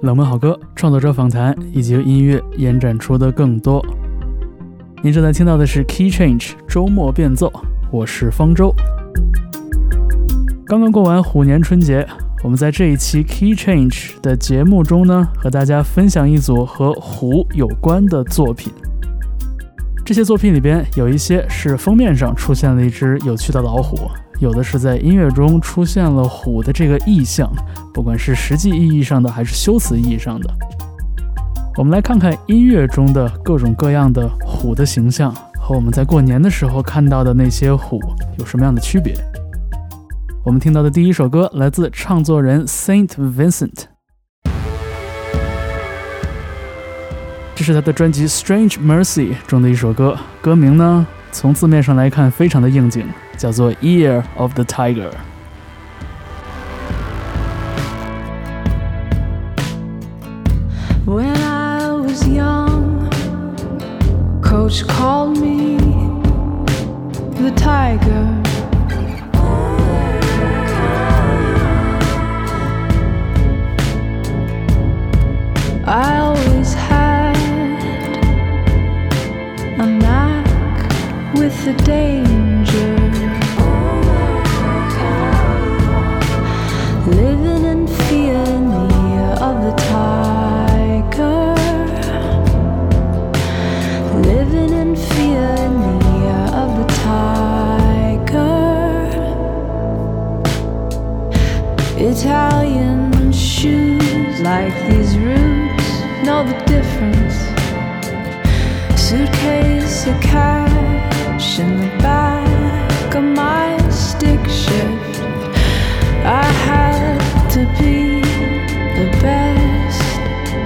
冷门好歌、创作者访谈以及由音乐延展出的更多。您正在听到的是 Key Change 周末变奏，我是方舟。刚刚过完虎年春节，我们在这一期 Key Change 的节目中呢，和大家分享一组和虎有关的作品。这些作品里边有一些是封面上出现了一只有趣的老虎。有的是在音乐中出现了虎的这个意象，不管是实际意义上的还是修辞意义上的。我们来看看音乐中的各种各样的虎的形象和我们在过年的时候看到的那些虎有什么样的区别。我们听到的第一首歌来自唱作人 Saint Vincent，这是他的专辑《Strange Mercy》中的一首歌，歌名呢从字面上来看非常的应景。叫做《Ear of the Tiger》。When I was young, Coach called me the tiger. I always had a knack with the danger. Living in fear near of the tiger. Living in fear near of the tiger. Italian shoes like these roots know the difference. Suitcase of cash in the back of my stick to be the best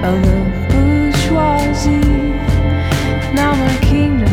of the bourgeoisie. Now my kingdom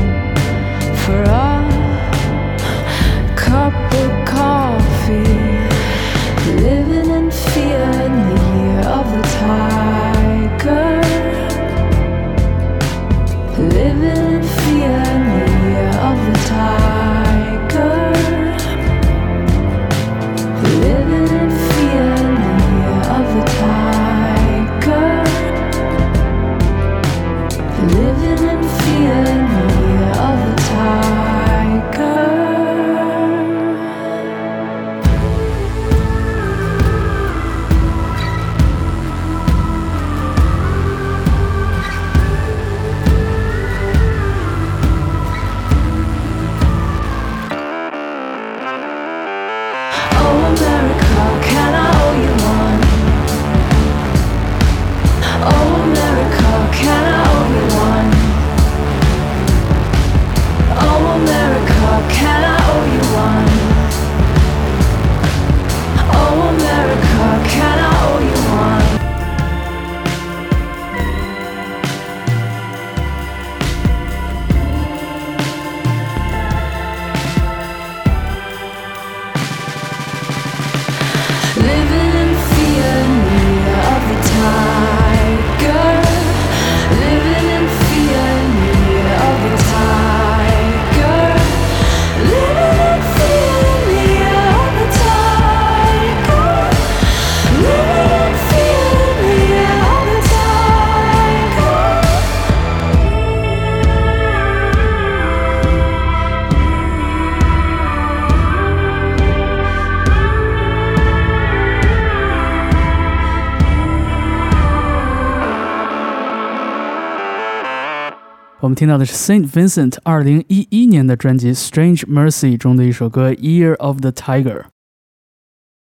听到的是 Saint Vincent 二零一一年的专辑《Strange Mercy》中的一首歌《Year of the Tiger》，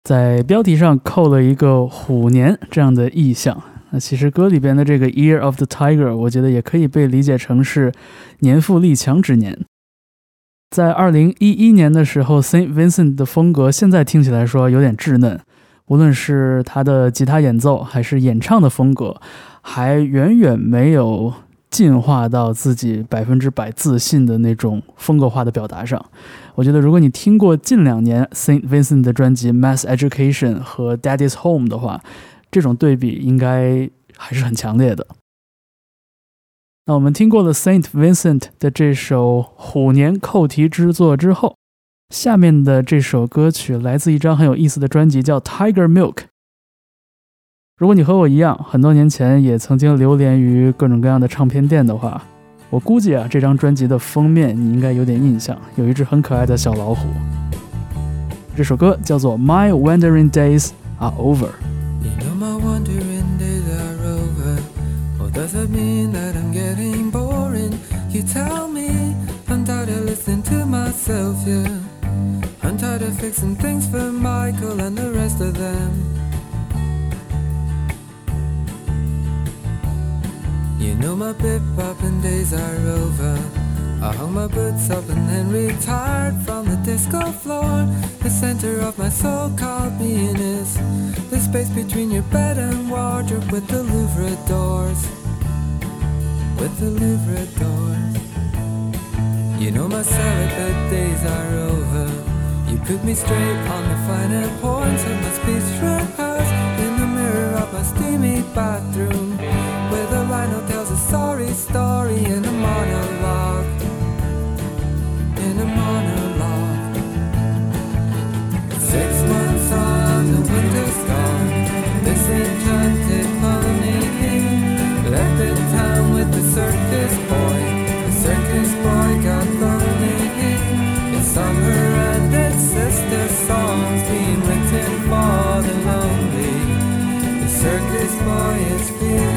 在标题上扣了一个虎年这样的意象。那其实歌里边的这个 Year of the Tiger，我觉得也可以被理解成是年富力强之年。在二零一一年的时候，Saint Vincent 的风格现在听起来说有点稚嫩，无论是他的吉他演奏还是演唱的风格，还远远没有进化到自己百分之百自信的那种风格化的表达上。我觉得，如果你听过近两年 Saint Vincent 的专辑《Mass Education》和《Daddy's Home》的话，这种对比应该还是很强烈的。那我们听过了 Saint Vincent 的这首虎年扣题之作之后，下面的这首歌曲来自一张很有意思的专辑，叫《Tiger Milk》。如果你和我一样，很多年前也曾经流连于各种各样的唱片店的话，我估计啊，这张专辑的封面你应该有点印象，有一只很可爱的小老虎。这首歌叫做《My Wandering Days Are Over》。Myself, yeah. I'm tired of fixing things for Michael and the rest of them. You know my bip bopping days are over. I hung my boots up and then retired from the disco floor. The center of my soul called being is the space between your bed and wardrobe with the Louvre doors. With the Louvre doors. You know my celibate days are over. You put me straight on the finer points of my speech rehearsed in the mirror of my steamy bathroom. The rhino tells a sorry story in a monologue. In a monologue. Six months on, the winter's gone. This enchanted money left in town with the circus boy. The circus boy got lonely. It's summer and its sister songs being written for the lonely. The circus boy is feeling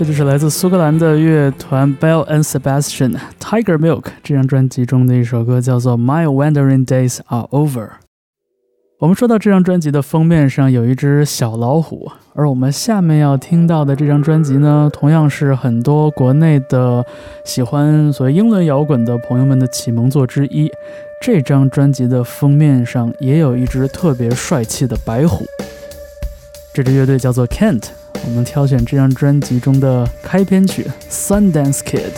这就是来自苏格兰的乐团 Bell and Sebastian Tiger Milk 这张专辑中的一首歌，叫做《My Wandering Days Are Over》。我们说到这张专辑的封面上有一只小老虎，而我们下面要听到的这张专辑呢，同样是很多国内的喜欢所谓英伦摇滚的朋友们的启蒙作之一。这张专辑的封面上也有一只特别帅气的白虎。这支乐队叫做 Kent。我们挑选这张专辑中的开篇曲《Sundance Kid》。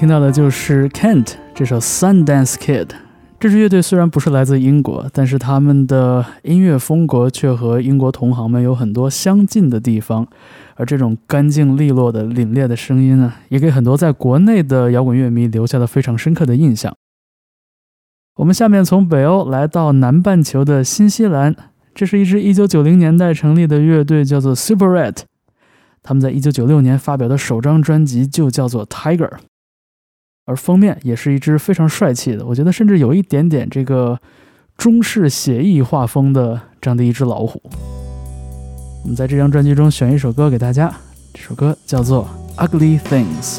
听到的就是 Kent 这首 Sundance Kid。这支乐队虽然不是来自英国，但是他们的音乐风格却和英国同行们有很多相近的地方。而这种干净利落的凛冽的声音呢，也给很多在国内的摇滚乐迷留下了非常深刻的印象。我们下面从北欧来到南半球的新西兰，这是一支1990年代成立的乐队，叫做 Super Red。他们在1996年发表的首张专辑就叫做 Tiger。而封面也是一只非常帅气的，我觉得甚至有一点点这个中式写意画风的这样的一只老虎。我们在这张专辑中选一首歌给大家，这首歌叫做《Ugly Things》。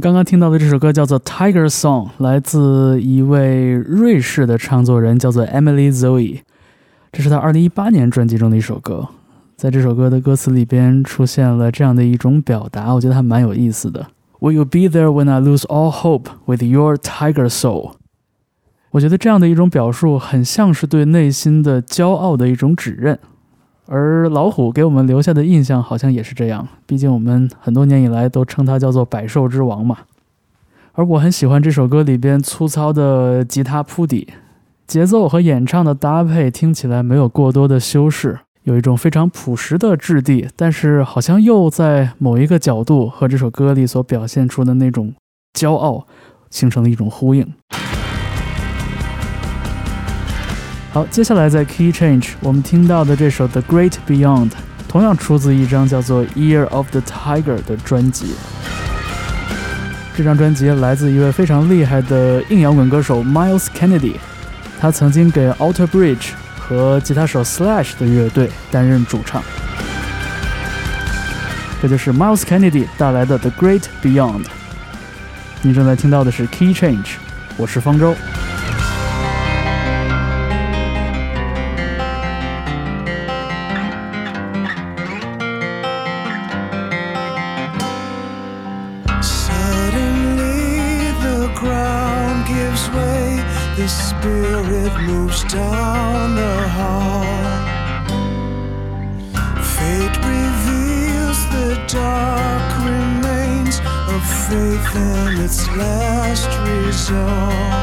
刚刚听到的这首歌叫做《Tiger Song》，来自一位瑞士的唱作人，叫做 Emily Zoe。这是他2018年专辑中的一首歌。在这首歌的歌词里边出现了这样的一种表达，我觉得还蛮有意思的。Will you be there when I lose all hope with your tiger soul？我觉得这样的一种表述很像是对内心的骄傲的一种指认，而老虎给我们留下的印象好像也是这样。毕竟我们很多年以来都称它叫做百兽之王嘛。而我很喜欢这首歌里边粗糙的吉他铺底，节奏和演唱的搭配听起来没有过多的修饰，有一种非常朴实的质地，但是好像又在某一个角度和这首歌里所表现出的那种骄傲形成了一种呼应。好，接下来在 Key Change 我们听到的这首《The Great Beyond》，同样出自一张叫做《Year of the Tiger》的专辑。这张专辑来自一位非常厉害的硬摇滚歌手 Miles Kennedy，他曾经给 Alter Bridge 和吉他手 Slash 的乐队担任主唱。这就是 Miles Kennedy 带来的《The Great Beyond》。你正在听到的是 Key Change，我是方舟。Down the hall. Fate reveals the dark remains of faith in its last resolve.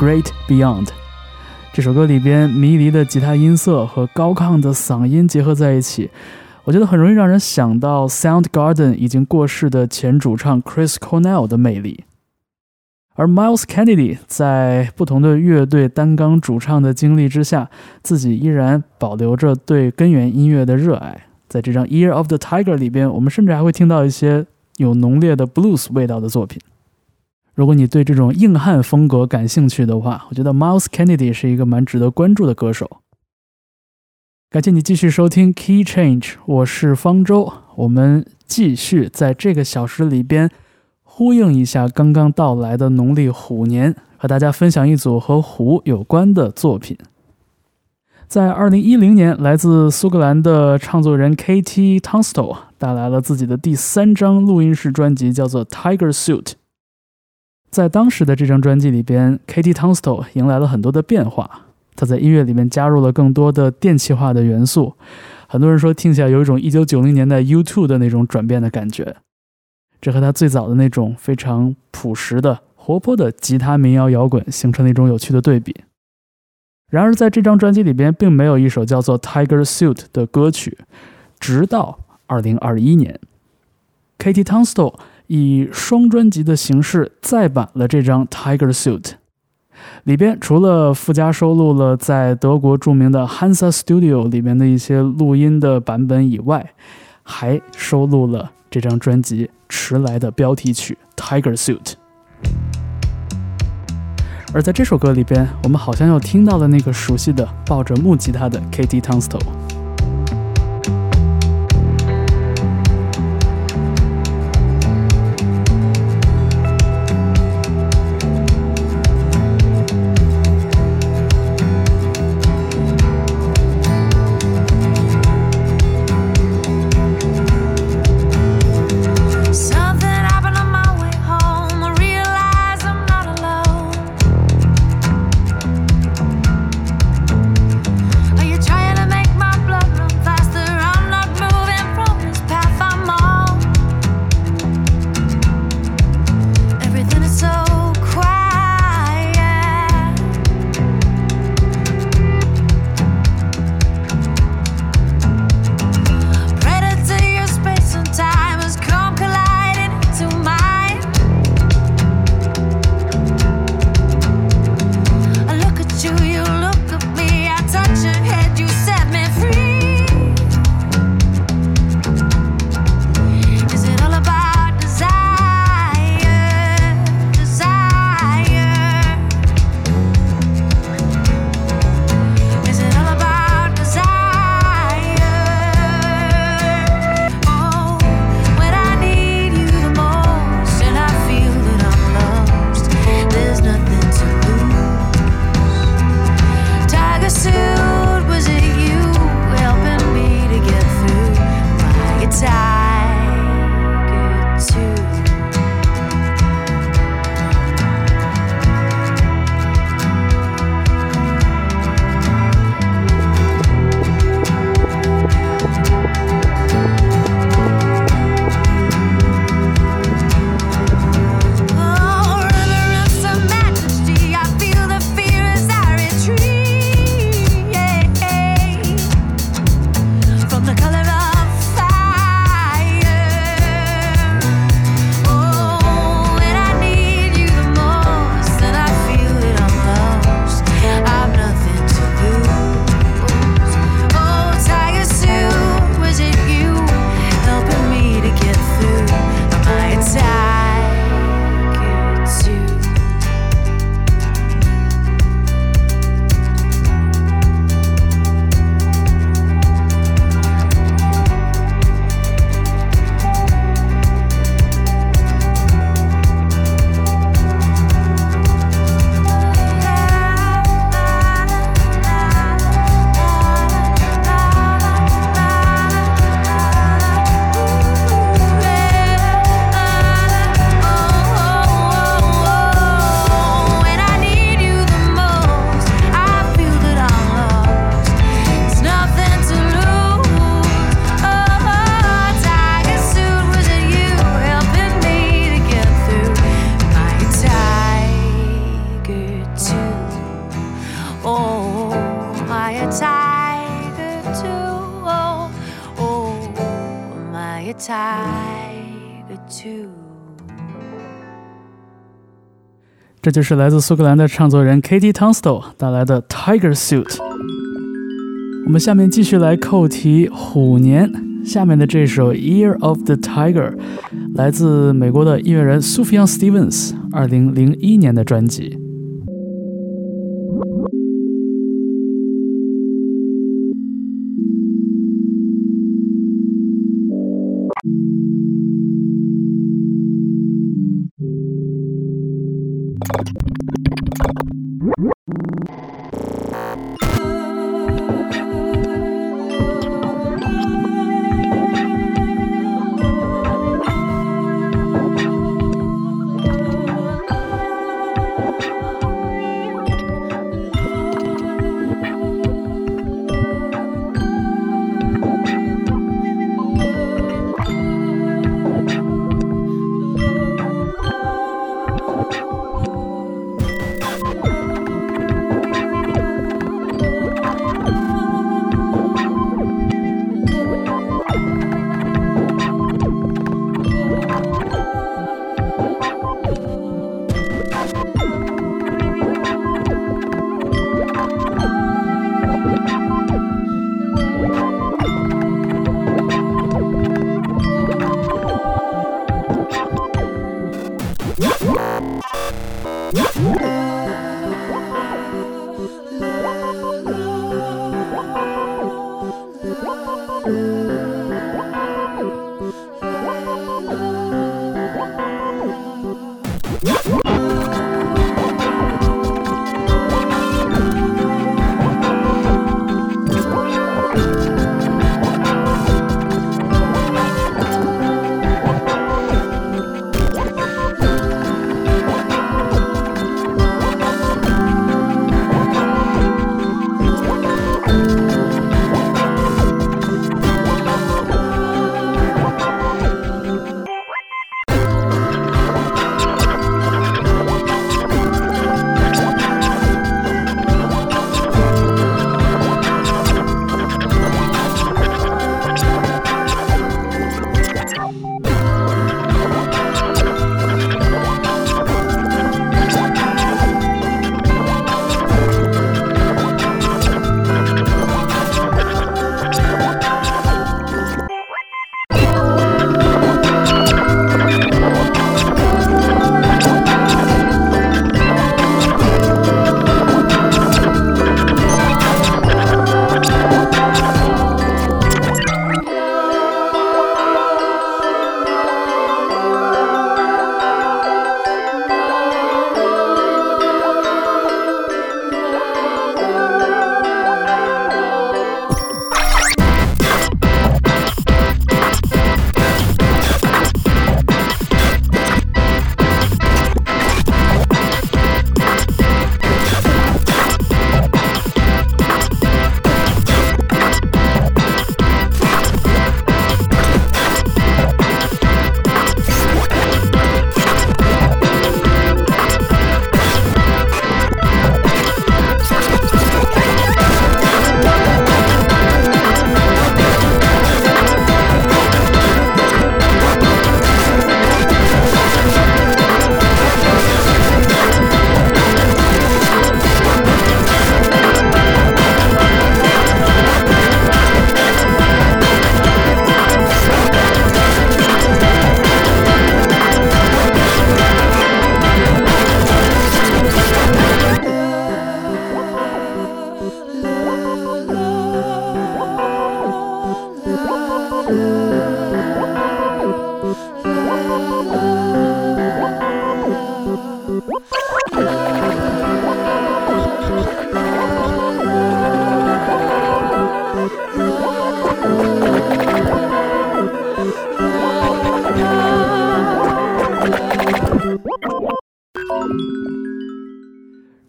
Great Beyond》这首歌里边迷离的吉他音色和高亢的嗓音结合在一起，我觉得很容易让人想到 Soundgarden 已经过世的前主唱 Chris Cornell 的魅力。而 Miles Kennedy 在不同的乐队担纲主唱的经历之下，自己依然保留着对根源音乐的热爱。在这张《Year of the Tiger》里边，我们甚至还会听到一些有浓烈的 blues 味道的作品。如果你对这种硬汉风格感兴趣的话，我觉得 Miles Kennedy 是一个蛮值得关注的歌手。感谢你继续收听 Key Change，我是方舟。我们继续在这个小时里边呼应一下刚刚到来的农历虎年，和大家分享一组和虎有关的作品。在2010年，来自苏格兰的唱作人 Katie Tunstall 带来了自己的第三张录音室专辑，叫做《Tiger Suit》。在当时的这张专辑里边，Katie Tunstall 迎来了很多的变化。她在音乐里面加入了更多的电气化的元素，很多人说听起来有一种1990年代 U2 的那种转变的感觉。这和她最早的那种非常朴实的、活泼的吉他民谣摇滚形成了一种有趣的对比。然而，在这张专辑里边，并没有一首叫做《Tiger Suit》的歌曲，直到2021年，Katie Tunstall 以双专辑的形式再版了这张《Tiger Suit》，里边除了附加收录了在德国著名的 Hansa Studio 里面的一些录音的版本以外，还收录了这张专辑迟来的标题曲《Tiger Suit》。而在这首歌里边，我们好像又听到了那个熟悉的抱着木吉他的 Katie Tunstall。tiger too。这就是来自苏格兰的唱作人 Katie tonstall 带来的 Tiger Suit。我们下面继续来扣题虎年。下面的这首《Year of the Tiger》来自美国的音乐人 Sufjan Stevens 二零零一年的专辑。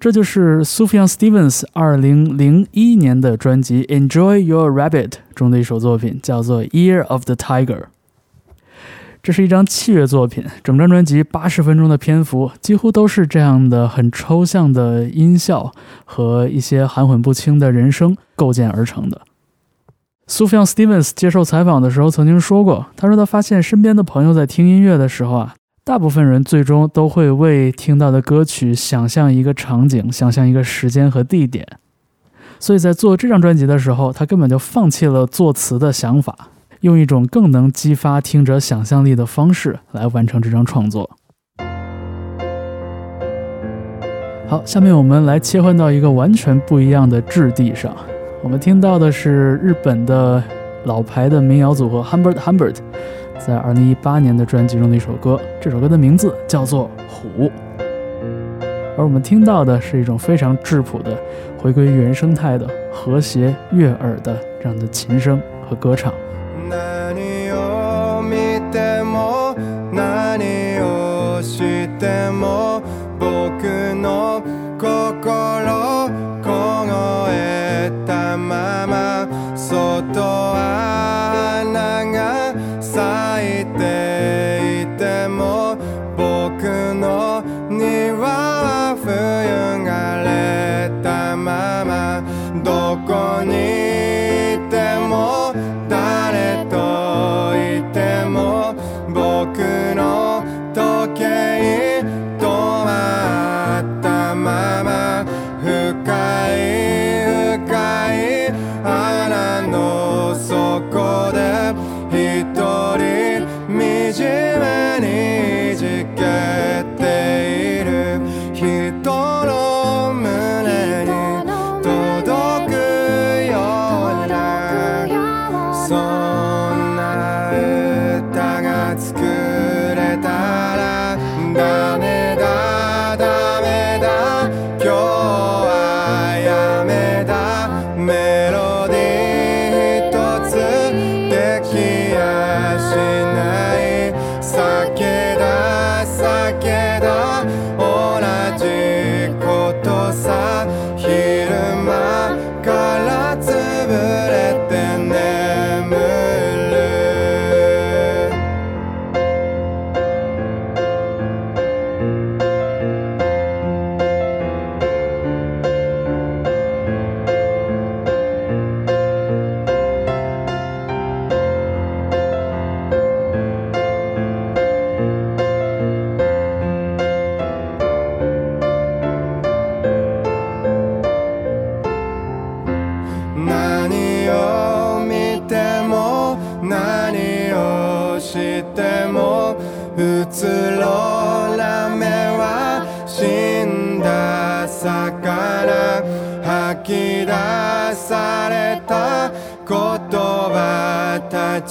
这就是 Sufjan Stevens 二零零一年的专辑《Enjoy Your Rabbit》中的一首作品，叫做《Year of the Tiger》。这是一张器乐作品，整张专辑八十分钟的篇幅，几乎都是这样的很抽象的音效和一些含混不清的人声构建而成的。Sufjan Stevens 接受采访的时候曾经说过，他说他发现身边的朋友在听音乐的时候啊。大部分人最终都会为听到的歌曲想象一个场景，想象一个时间和地点。所以在做这张专辑的时候，他根本就放弃了作词的想法，用一种更能激发听者想象力的方式来完成这张创作。好，下面我们来切换到一个完全不一样的质地上，我们听到的是日本的老牌的民谣组合 Humbert Humbert。在二零一八年的专辑中的一首歌，这首歌的名字叫做《虎》，而我们听到的是一种非常质朴的、回归原生态的、和谐悦耳的这样的琴声和歌唱。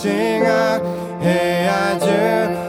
watching her. Hey, I do.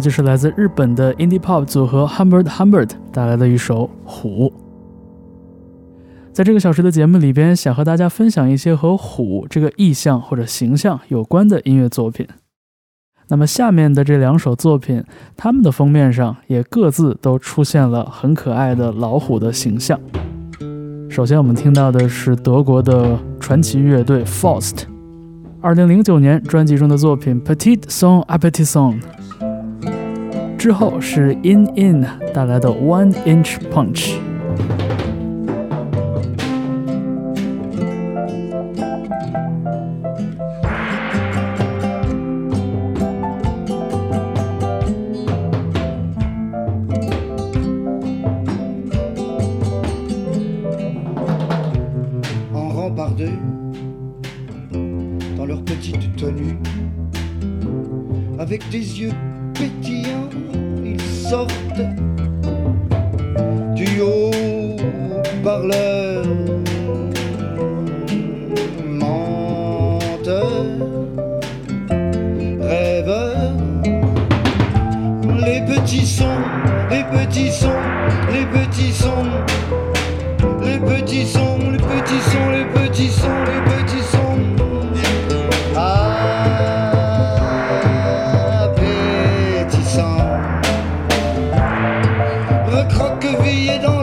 就是来自日本的 indie pop 组合 Humbert Humbert 带来的一首《虎》。在这个小时的节目里边，想和大家分享一些和虎这个意象或者形象有关的音乐作品。那么下面的这两首作品，它们的封面上也各自都出现了很可爱的老虎的形象。首先，我们听到的是德国的传奇乐队 Faust，二零零九年专辑中的作品《Petite Song a Petit Song》。之后是 In In 带来的 One Inch Punch。you don't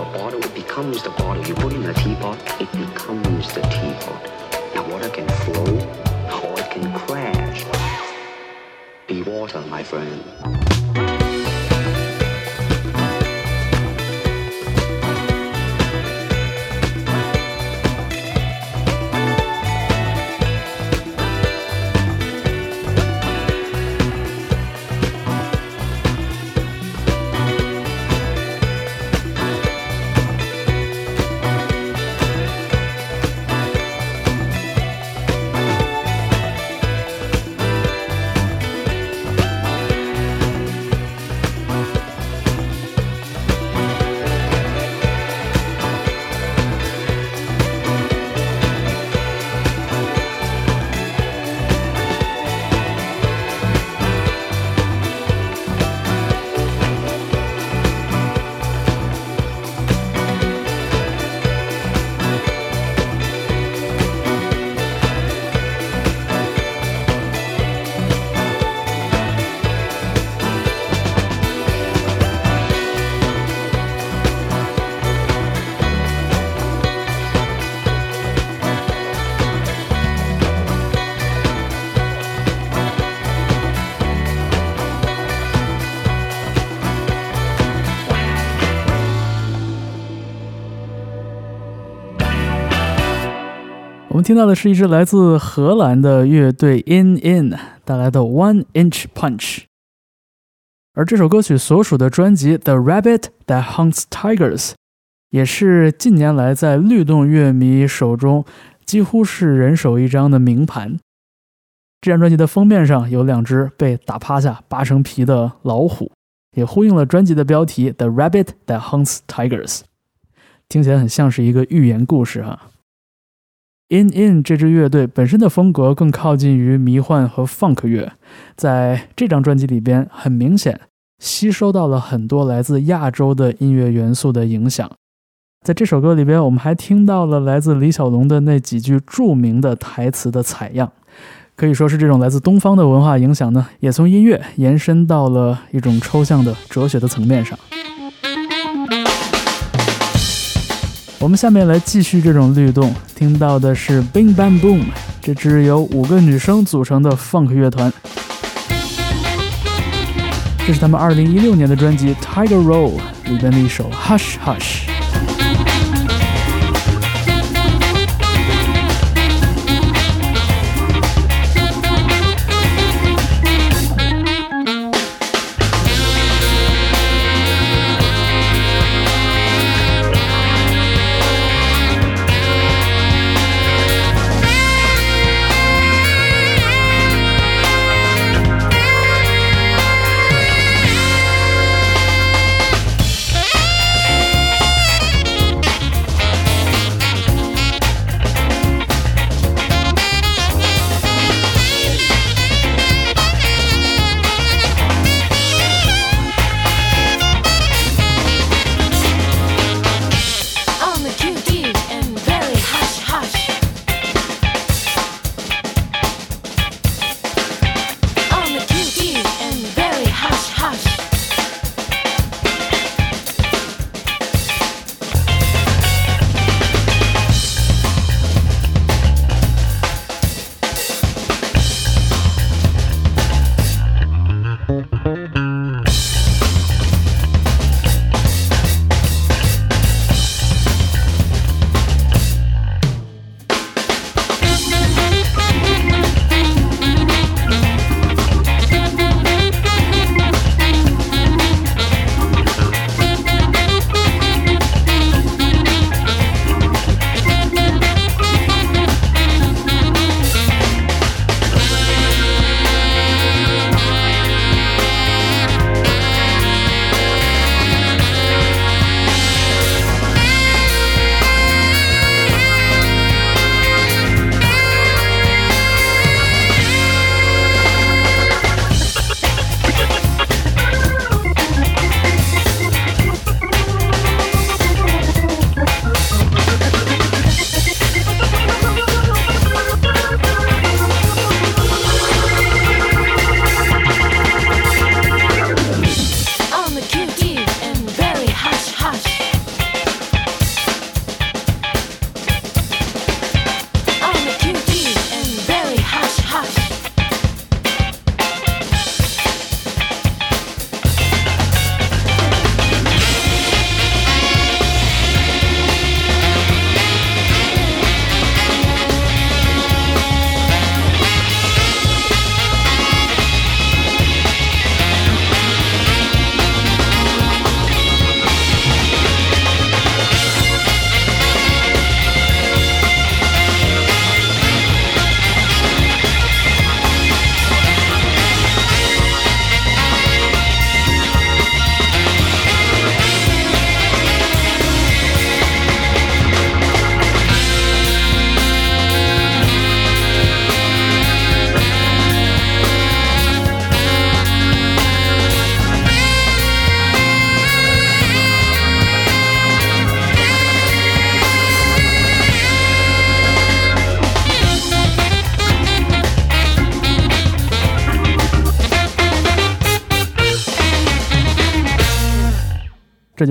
a bottle, it becomes the bottle. You put it in a teapot, it becomes the teapot. Now water can flow or it can crash. Be water, my friend. 听到的是一支来自荷兰的乐队 In In 带来的 One Inch Punch，而这首歌曲所属的专辑《The Rabbit That Hunts Tigers》也是近年来在律动乐迷手中几乎是人手一张的名盘。这张专辑的封面上有两只被打趴下、扒成皮的老虎，也呼应了专辑的标题《The Rabbit That Hunts Tigers》，听起来很像是一个寓言故事啊。In In 这支乐队本身的风格更靠近于迷幻和 funk 乐，在这张专辑里边，很明显吸收到了很多来自亚洲的音乐元素的影响。在这首歌里边，我们还听到了来自李小龙的那几句著名的台词的采样，可以说是这种来自东方的文化影响呢，也从音乐延伸到了一种抽象的哲学的层面上。我们下面来继续这种律动，听到的是 Bing Bang Boom 这支由五个女生组成的 funk 乐团。这是他们2016年的专辑《Tiger Roll》里边的一首《Hush Hush》。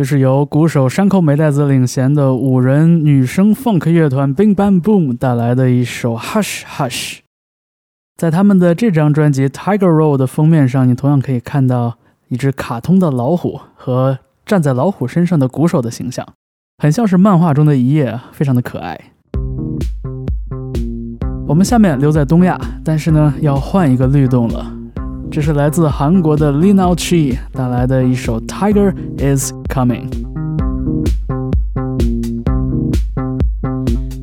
就是由鼓手山口美代子领衔的五人女声 funk 乐团 Bing Bang Boom 带来的一首 Hush Hush。在他们的这张专辑《Tiger Roll》的封面上，你同样可以看到一只卡通的老虎和站在老虎身上的鼓手的形象，很像是漫画中的一页，非常的可爱。我们下面留在东亚，但是呢，要换一个律动了。这是来自韩国的 Lina Chi 带来的一首《Tiger Is Coming》。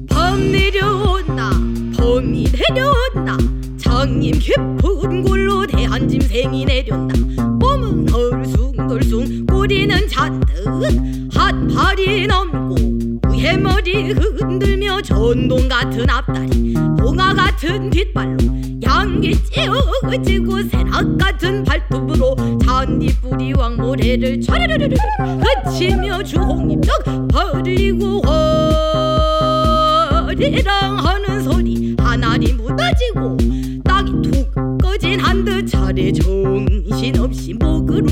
봄 내려온다 봄이 내려온다 장님 깊은 골로 대한 짐승이 내려온다 몸은 덜숭덜숭 꼬리는 잔뜩 핫팔이 넘고 위에 머리 흔들며 전동 같은 앞다리 봉화 같은 뒷발로 양기 찌어지고 새낙 같은 발톱으로 잔디뿌리 왕모래를 촤르르르르 그치며 주홍잎떡 벌리고 허리랑 하는 소리 하나리 묻어지고 땅이 툭 꺼진 한 듯 차례 정신없이 목으로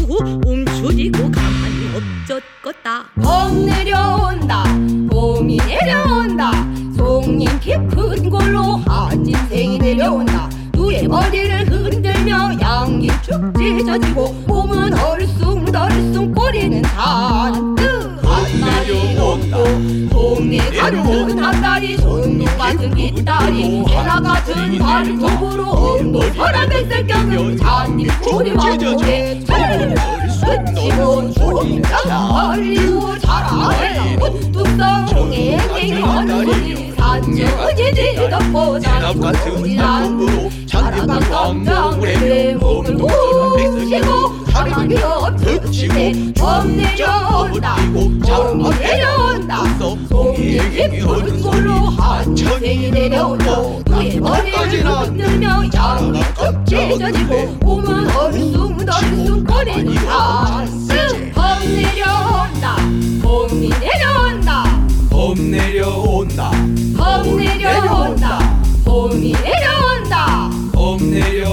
움츠리고 가만히 엎젖겄다. 봄 내려온다 봄이 내려온다. 송님 깊은 골로 한 짐승이 내려온다. 누의 머리를 흔들며 양이 축 찢어지고 몸은 얼숭덜숭 꼬리는 잔뜩 한날이 없고 동네 같은 한다리 손님 같은 뒷다리 해나 같은 발톱으로 엉덩 서랍 백색 껴는 잔디 꼬리 수치로 조인다 할리우 자라 뚝뚝 성에 행하니 안녕히 덮고 잔이 같은 나무로 잔뜩 강물에 몸을 덮치고 사랑이 덮치고 범내려 덮치고 잠을 내려온다. 송이에게 흐른 솔로 한천이 내려오고 그의 머리를 흔들며 야루가 껍질져지고 몸은 얼숭덜숭 거린다 쓱 범내려온다. 봄 내려온다. 봄 내려온다. 봄이 내려온다. 봄 내려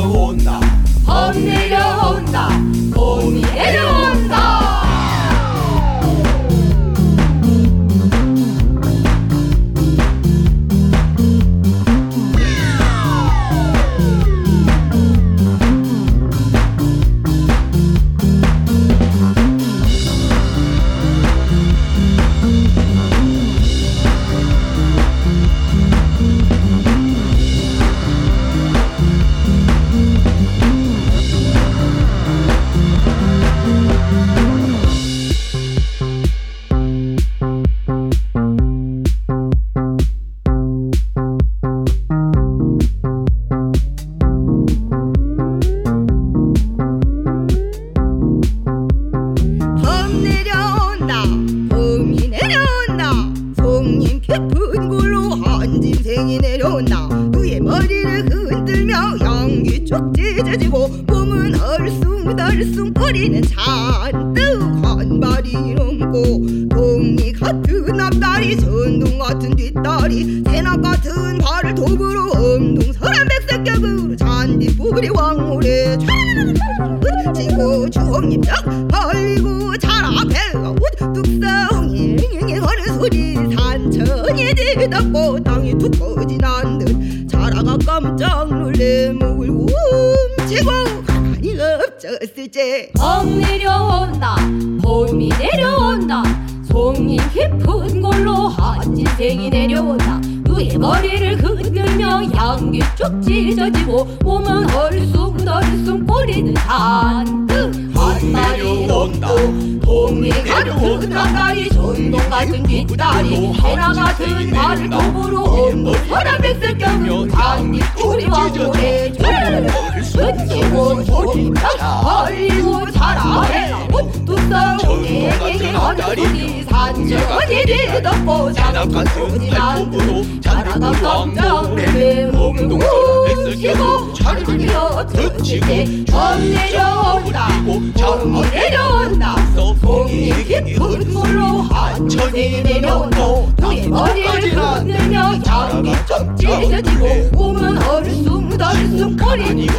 자랑 같은 발톱으로 자르고 왕복에 몸동처럼 애쓰고 자를 덮치고 전 내려온다. 전 내려온다. 공이 깊은 물로 한천이 내려온다 너의 머리를 흔들며 장이 좀 찢어지고 몸은 얼숨 덜숨 거린다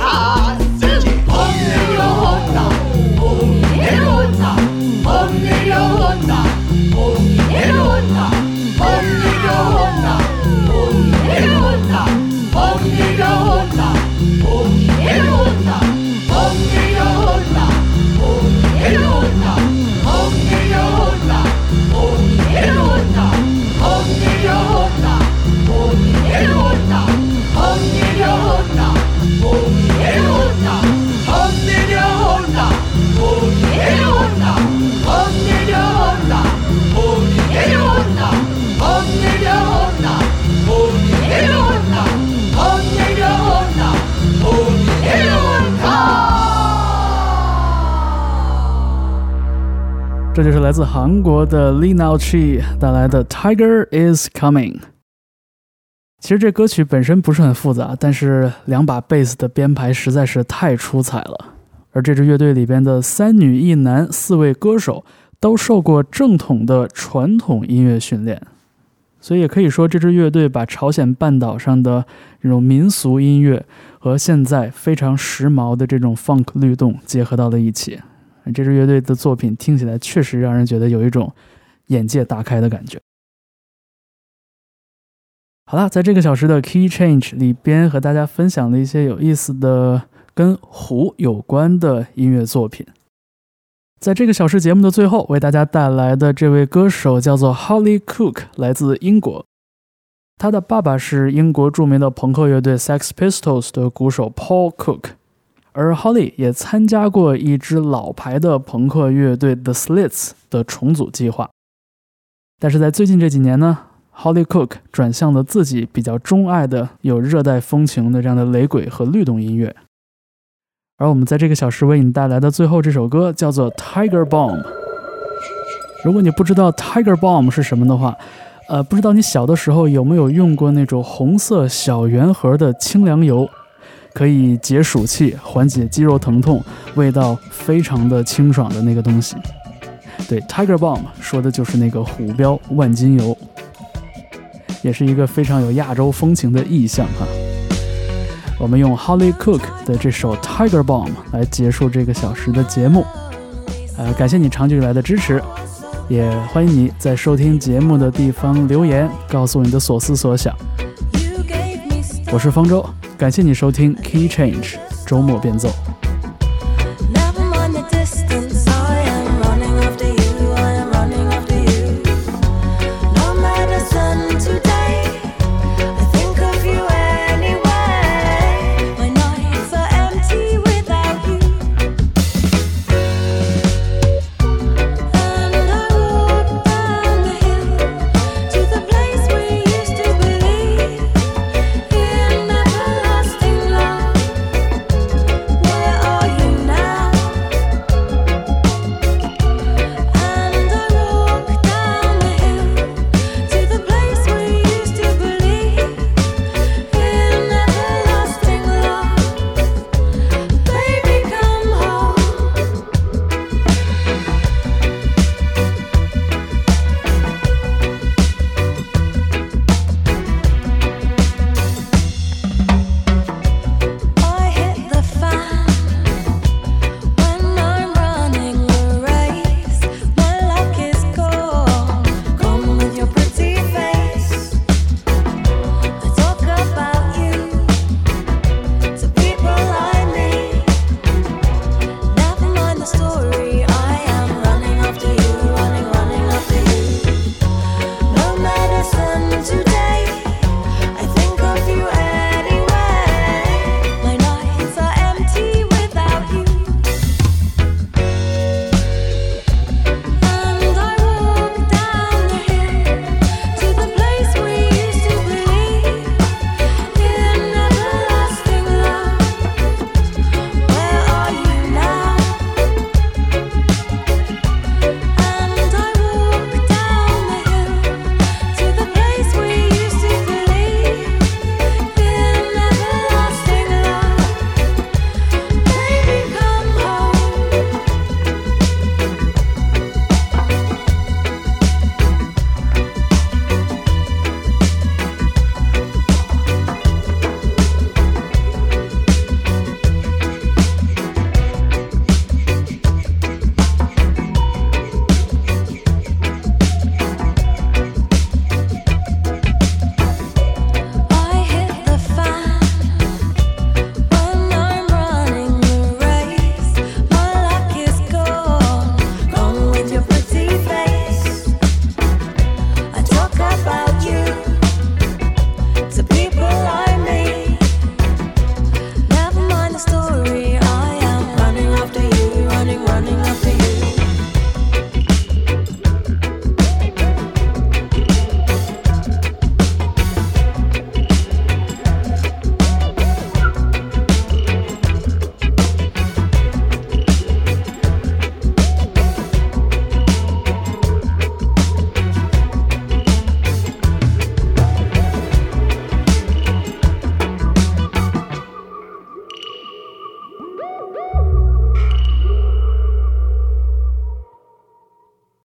가슴 범 내려온다 몸 내려온다 범 내려온다 몸 내려온다. 这就是来自韩国的 Lee Nao Chi 带来的《Tiger Is Coming》。其实这歌曲本身不是很复杂，但是两把贝斯的编排实在是太出彩了。而这支乐队里边的三女一男四位歌手都受过正统的传统音乐训练，所以也可以说这支乐队把朝鲜半岛上的这种民俗音乐和现在非常时髦的这种 funk 律动结合到了一起。这支乐队的作品听起来确实让人觉得有一种眼界大开的感觉。好了，在这个小时的 Key Change 里边，和大家分享了一些有意思的跟湖有关的音乐作品。在这个小时节目的最后，为大家带来的这位歌手叫做 Holly Cook，来自英国。他的爸爸是英国著名的朋克乐队 Sex Pistols 的鼓手 Paul Cook。而 Holly 也参加过一支老牌的朋克乐队 The Slits 的重组计划，但是在最近这几年呢，Holly Cook 转向了自己比较钟爱的有热带风情的这样的雷鬼和律动音乐。而我们在这个小时为你带来的最后这首歌叫做 Tiger Bomb。如果你不知道 Tiger Bomb 是什么的话，呃，不知道你小的时候有没有用过那种红色小圆盒的清凉油？可以解暑气、缓解肌肉疼痛、味道非常的清爽的那个东西。对，Tiger Bomb 说的就是那个虎标万金油，也是一个非常有亚洲风情的意象哈。我们用 Holly Cook 的这首 Tiger Bomb 来结束这个小时的节目。呃，感谢你长久以来的支持，也欢迎你在收听节目的地方留言，告诉你的所思所想。我是方舟。感谢你收听 Key Change 周末变奏。